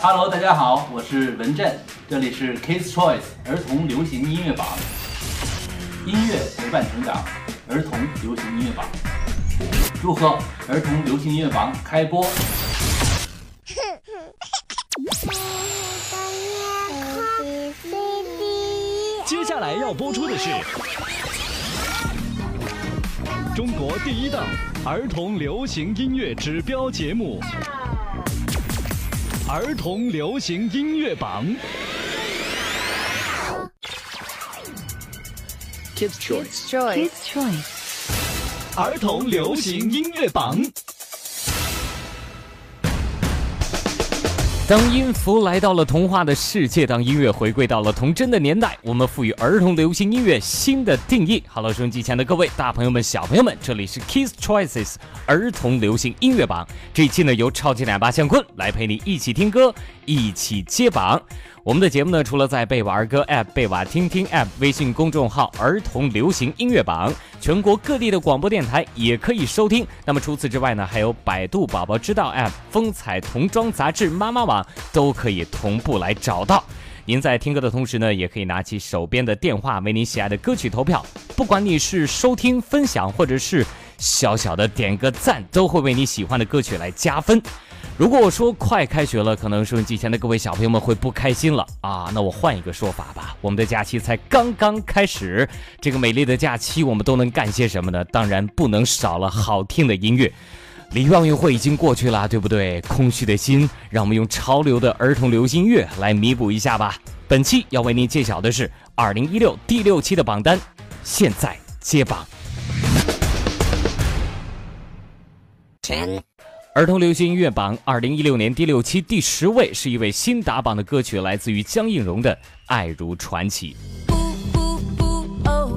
Hello，大家好，我是文振，这里是 Kids Choice 儿童流行音乐榜，音乐陪伴成长，儿童流行音乐榜，祝贺儿童流行音乐榜开播。接下来要播出的是中国第一档儿童流行音乐指标节目《儿童流行音乐榜》。Kids Choice，Choice，Choice，儿童流行音乐榜。当音符来到了童话的世界，当音乐回归到了童真的年代，我们赋予儿童流行音乐新的定义。Hello，收音机前的各位大朋友们、小朋友们，这里是 Kiss Choices 儿童流行音乐榜。这一期呢，由超级奶爸向坤来陪你一起听歌，一起接榜。我们的节目呢，除了在贝瓦儿歌 App、贝瓦听听 App、微信公众号“儿童流行音乐榜”，全国各地的广播电台也可以收听。那么除此之外呢，还有百度宝宝知道 App、风采童装杂志、妈妈网都可以同步来找到。您在听歌的同时呢，也可以拿起手边的电话，为您喜爱的歌曲投票。不管你是收听、分享，或者是小小的点个赞，都会为你喜欢的歌曲来加分。如果我说快开学了，可能收音机前的各位小朋友们会不开心了啊。那我换一个说法吧，我们的假期才刚刚开始，这个美丽的假期我们都能干些什么呢？当然不能少了好听的音乐。里约奥运会已经过去了，对不对？空虚的心，让我们用潮流的儿童流行乐来弥补一下吧。本期要为您揭晓的是二零一六第六期的榜单，现在接榜。儿童流行音乐榜二零一六年第六期第十位是一位新打榜的歌曲，来自于江映蓉的《爱如传奇》。，Oh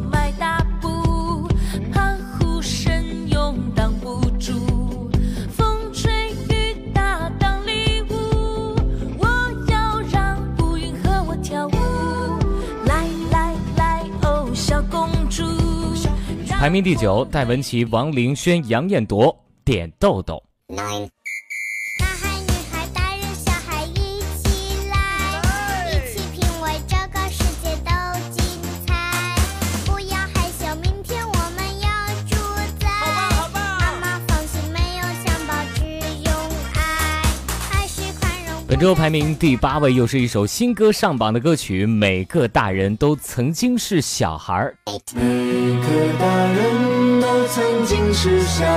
排名第九，戴文琪、王凌轩、杨艳朵，《点豆豆》。Nine, 男孩、女孩、大人、小孩一起来，一起品味这个世界都精彩。不要害羞，明天我们要主宰。妈妈放心，没有襁褓，只有爱，爱是宽容。本周排名第八位，又是一首新歌上榜的歌曲，《每个大人都曾经是小孩儿》。每个大人都曾经是小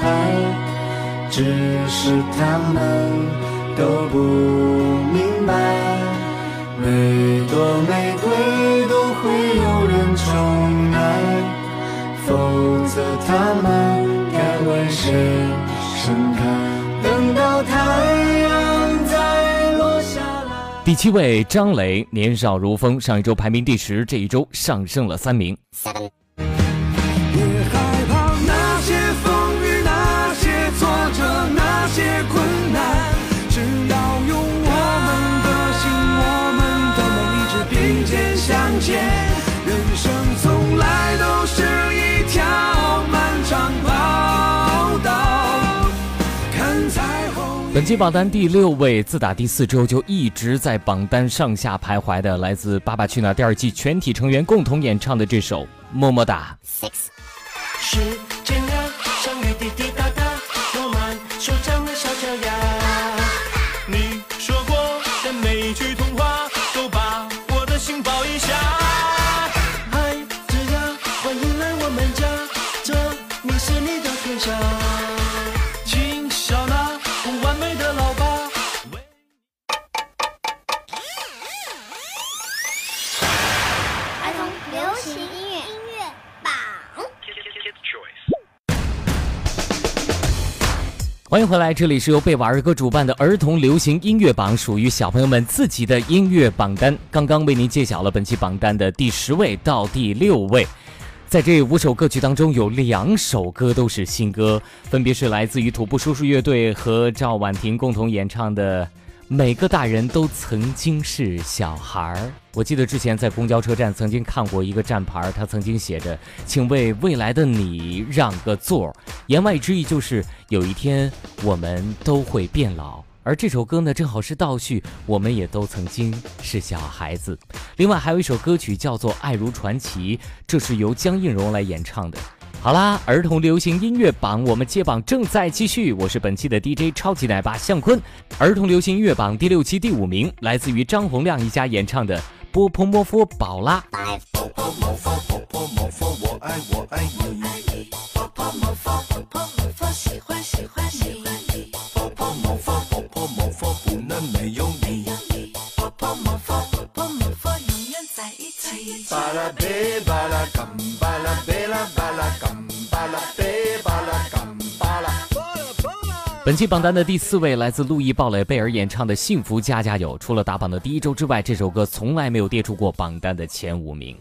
孩，只是他们都不明白，每朵玫瑰都会有人宠爱，否则他们该为谁盛开？等到太阳再落下来。第七位，张磊，《年少如风》，上一周排名第十，这一周上升了三名。seven, 本期榜单第六位，自打第四周就一直在榜单上下徘徊的，来自《爸爸去哪儿》第二季全体成员共同演唱的这首《么么哒》。six, 欢迎回来，这里是由贝瓦儿歌主办的儿童流行音乐榜，属于小朋友们自己的音乐榜单。刚刚为您揭晓了本期榜单的第十位到第六位。在这五首歌曲当中，有两首歌都是新歌，分别是来自于土拨叔叔乐队和赵婉婷共同演唱的《每个大人都曾经是小孩儿》。我记得之前在公交车站曾经看过一个站牌，它曾经写着“请为未来的你让个座”，言外之意就是有一天我们都会变老，而这首歌呢，正好是倒叙，我们也都曾经是小孩子。另外还有一首歌曲叫做《爱如传奇》，这是由江映蓉来演唱的。好啦，儿童流行音乐榜我们接榜正在继续，我是本期的 DJ 超级奶爸向坤。儿童流行音乐榜第六期第五名来自于张洪亮一家演唱的《波波摩佛宝拉》。婆婆摩佛，婆婆摩佛，我爱我爱你。婆婆摩佛，婆婆摩佛，喜欢喜欢你。婆婆摩佛，婆婆摩佛，不能没有你。婆婆摩佛，婆婆摩佛，永远在一起。巴拉贝巴拉巴拉贝拉巴拉干本期榜单的第四位来自路易·鲍蕾贝尔演唱的《幸福家家有》，除了打榜的第一周之外，这首歌从来没有跌出过榜单的前五名。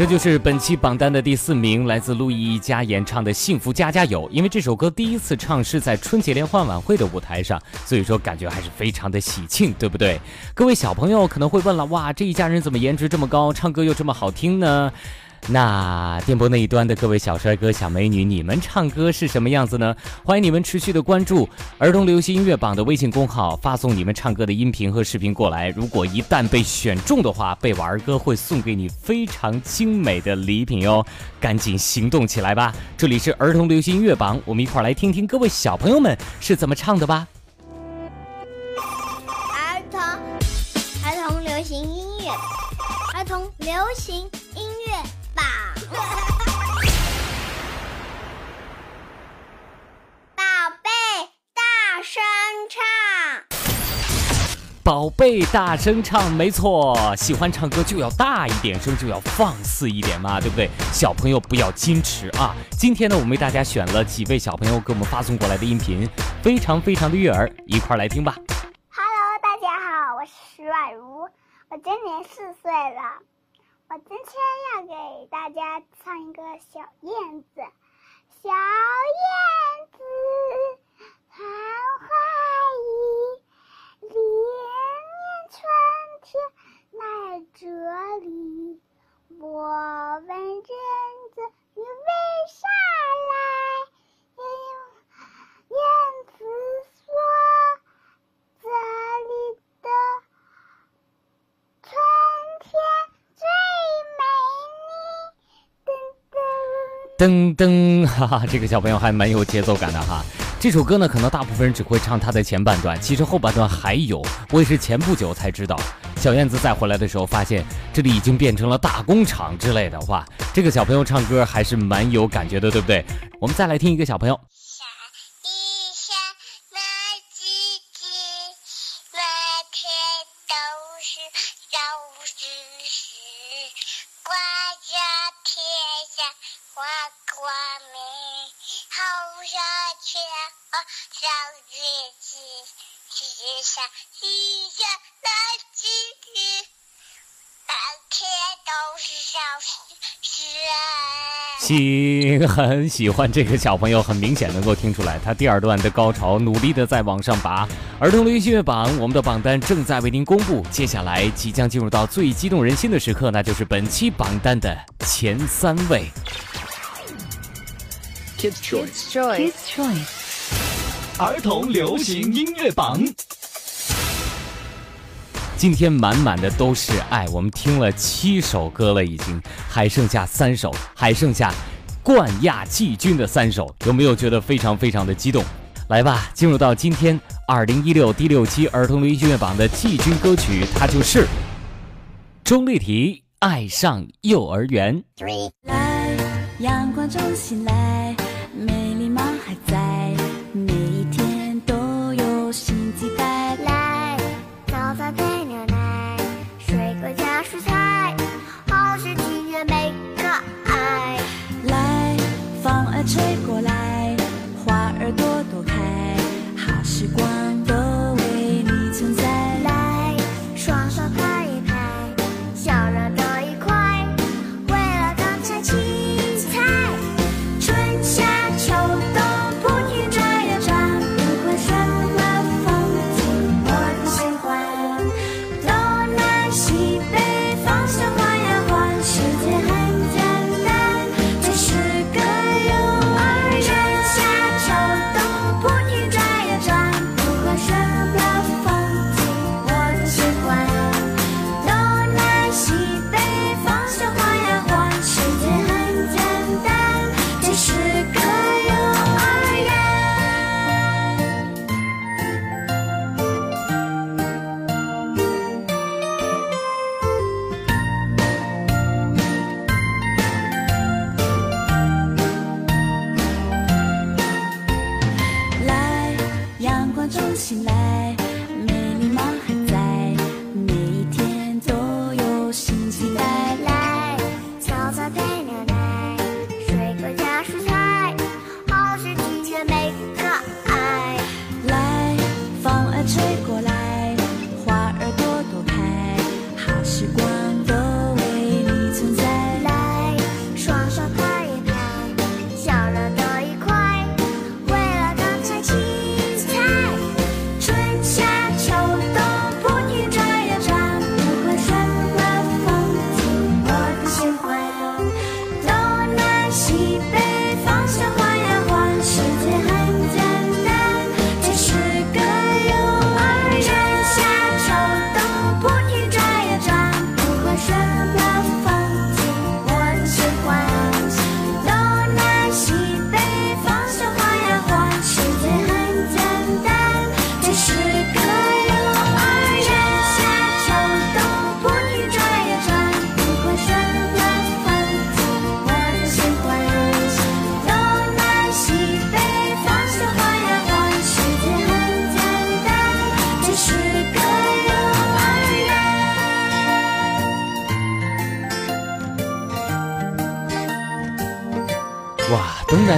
这就是本期榜单的第四名，来自陆毅一家演唱的《幸福家家有》。因为这首歌第一次唱是在春节联欢晚会的舞台上，所以说感觉还是非常的喜庆，对不对？各位小朋友可能会问了，哇，这一家人怎么颜值这么高，唱歌又这么好听呢？那电波那一端的各位小帅哥、小美女，你们唱歌是什么样子呢？欢迎你们持续的关注儿童流行音乐榜的微信公号，发送你们唱歌的音频和视频过来。如果一旦被选中的话，贝瓦儿哥会送给你非常精美的礼品哟！赶紧行动起来吧！这里是儿童流行音乐榜，我们一块儿来听听各位小朋友们是怎么唱的吧。儿童儿童流行音乐，儿童流行宝贝，大声唱，没错，喜欢唱歌就要大一点声，就要放肆一点嘛，对不对？小朋友不要矜持啊！今天呢，我们为大家选了几位小朋友给我们发送过来的音频，非常非常的悦耳，一块儿来听吧。Hello，大家好，我是徐婉如，我今年四岁了。我今天要给大家唱一个小燕子，小燕子昙花一，连年春天来这里。我问燕子你为啥来？燕子说。这里的春天最美丽。噔噔。哈哈，这个小朋友还蛮有节奏感的哈。这首歌呢，可能大部分人只会唱它的前半段，其实后半段还有。我也是前不久才知道，小燕子再回来的时候，发现这里已经变成了大工厂之类的。话，这个小朋友唱歌还是蛮有感觉的，对不对？我们再来听一个小朋友。啊。喜很喜欢这个小朋友，很明显能够听出来，他第二段的高潮努力的在往上拔。儿童流行音乐榜，我们的榜单正在为您公布，接下来即将进入到最激动人心的时刻，那就是本期榜单的前三位。Kids Choice，儿童流行音乐榜。今天满满的都是爱，我们听了七首歌了，已经还剩下三首，还剩下冠亚季军的三首，有没有觉得非常非常的激动？来吧，进入到今天二零一六第六期儿童流行音乐榜的季军歌曲，它就是钟丽缇《爱上幼儿园》。来，阳光中醒来，吹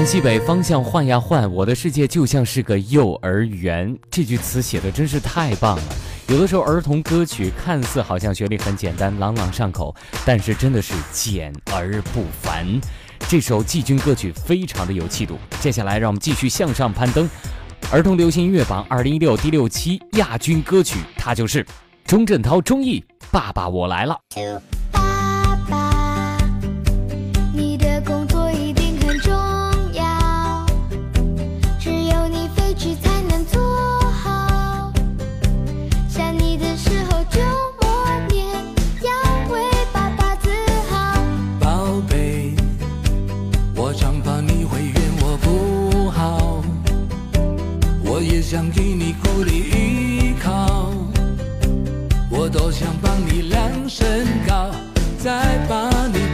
西北方向换呀换，我的世界就像是个幼儿园。这句词写的真是太棒了。有的时候儿童歌曲看似好像旋律很简单，朗朗上口，但是真的是简而不凡。这首季军歌曲非常的有气度。接下来让我们继续向上攀登，儿童流行音乐榜二零一六第六期亚军歌曲，它就是钟镇涛、钟意《爸爸我来了》。想给你鼓励依靠我多想帮你量身高再把你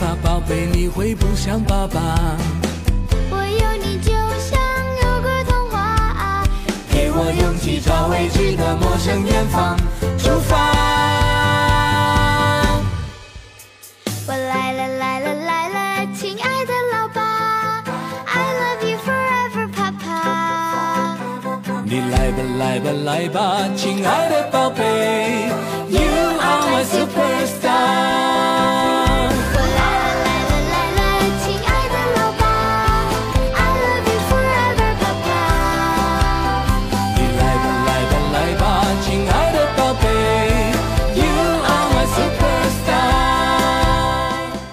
法，宝贝，你会不像爸爸。我有你就像有个童话、啊，给我勇气朝未知的陌生远方出发。我来了来了来了，亲爱的老爸，I love you forever，爸爸。你来吧来吧来吧，亲爱的宝贝，You are my superstar。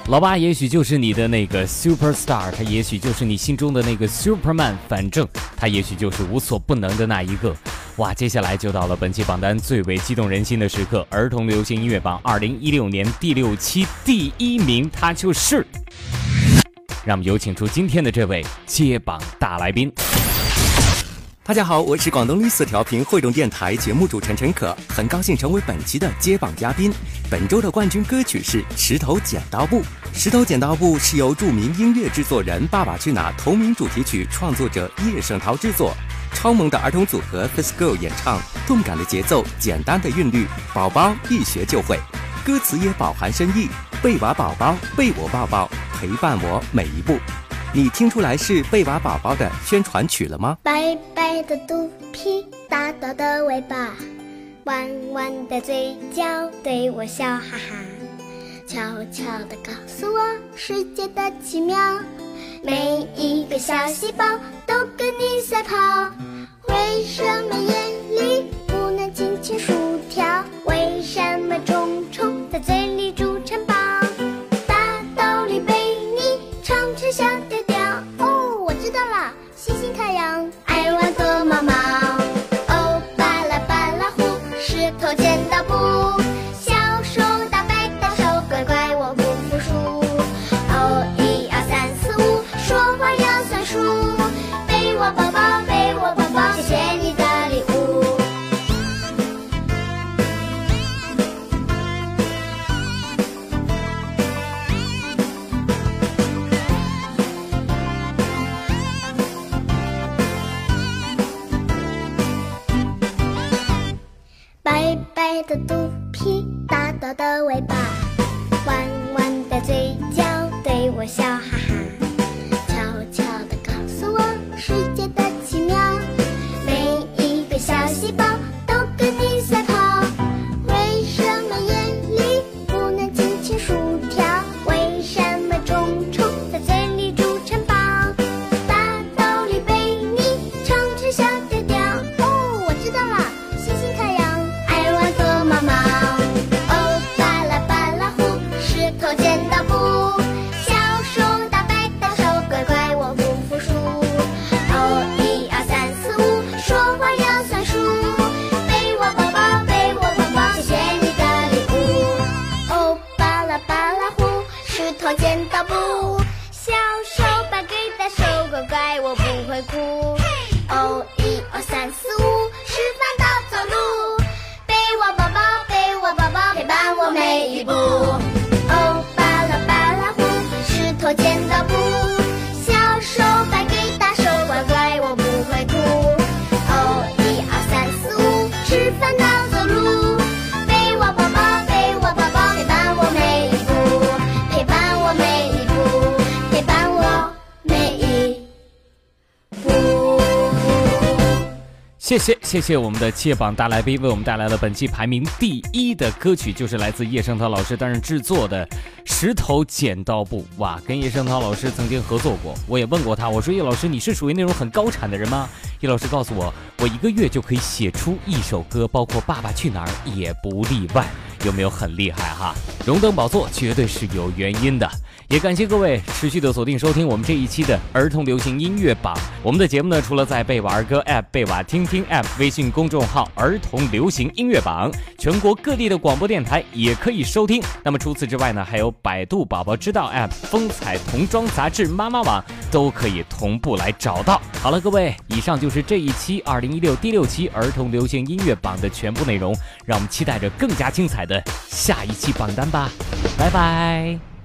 老八也许就是你的那个 super star，他也许就是你心中的那个 superman，反正他也许就是无所不能的那一个。哇，接下来就到了本期榜单最为激动人心的时刻——儿童流行音乐榜二零一六年第六期第一名，他就是。让我们有请出今天的这位接榜大来宾。大家好，我是广东绿色调频汇众电台节目主持人陈可，很高兴成为本期的接榜嘉宾。本周的冠军歌曲是《石头剪刀布》。《石头剪刀布》是由著名音乐制作人《爸爸去哪儿》同名主题曲创作者叶圣陶制作，超萌的儿童组合 Face Girl 演唱，动感的节奏，简单的韵律，宝宝一学就会。歌词也饱含深意，贝娃宝宝被我抱抱，陪伴我每一步。你听出来是贝娃宝宝的宣传曲了吗？白白的肚皮，大大的尾巴，弯弯的嘴角，对我笑哈哈，悄悄地告诉我世界的奇妙。每一个小细胞都跟你赛跑，为什么眼我见到不。谢谢谢谢我们的接榜大来宾为我们带来了本期排名第一的歌曲，就是来自叶圣陶老师担任制作的《石头剪刀布》。哇，跟叶圣陶老师曾经合作过，我也问过他，我说叶老师你是属于那种很高产的人吗？叶老师告诉我，我一个月就可以写出一首歌，包括《爸爸去哪儿》也不例外。有没有很厉害哈？荣登宝座绝对是有原因的。也感谢各位持续的锁定收听我们这一期的儿童流行音乐榜。我们的节目呢，除了在贝瓦儿歌 App、贝瓦听听 App、微信公众号“儿童流行音乐榜”，全国各地的广播电台也可以收听。那么除此之外呢，还有百度宝宝知道 App、风采童装杂志、妈妈网都可以同步来找到。好了，各位，以上就是这一期二零一六第六期儿童流行音乐榜的全部内容。让我们期待着更加精彩的下一期榜单吧，拜拜。